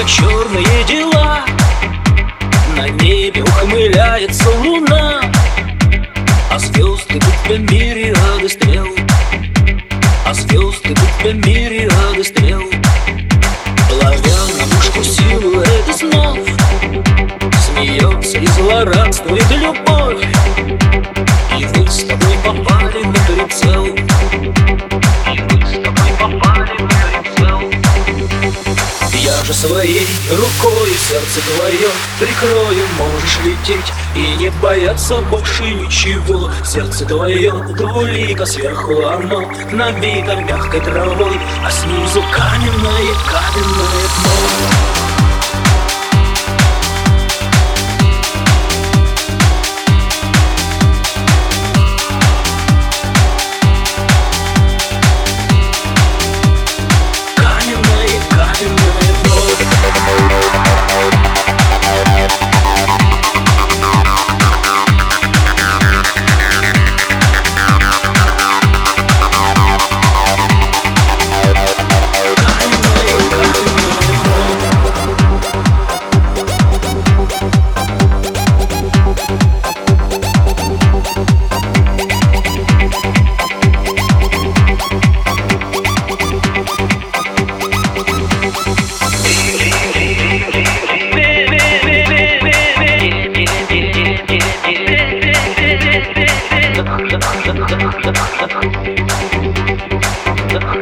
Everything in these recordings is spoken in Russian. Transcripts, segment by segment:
как черные дела. На небе ухмыляется луна А звезды будто мириады стрел. А звезды будто мириады стрел. Ловя на мушку силу это снов Смеется и злорадствует сердце твое прикрою Можешь лететь и не бояться больше ничего. Сердце твое двулико сверху оно Набито мягкой травой А снизу каменное, каменное дно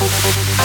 Thank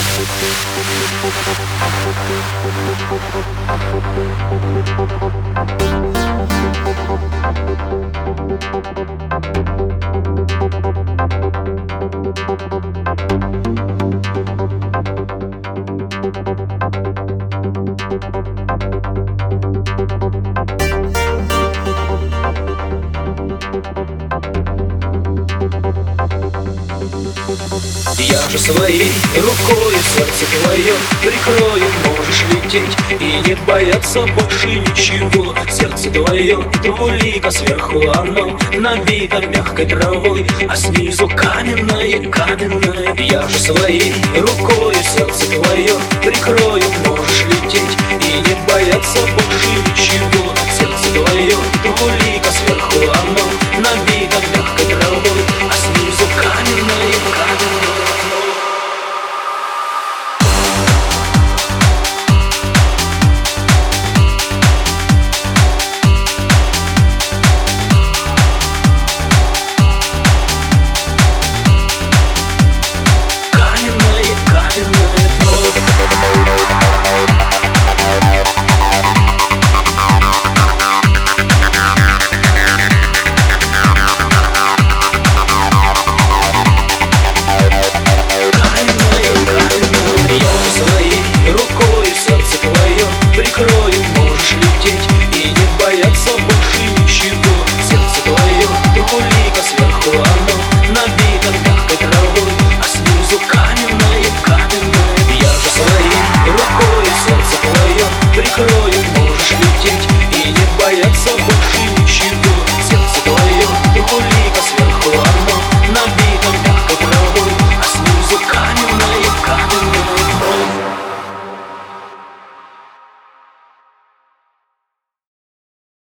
Я же своей рукой сердце твое прикрою. Можешь лететь и не бояться больше ничего. Сердце твое двулико сверху оно Набито мягкой травой А снизу каменное, каменное. Я же своей рукой сердце твое прикрою. Можешь лететь и не бояться больше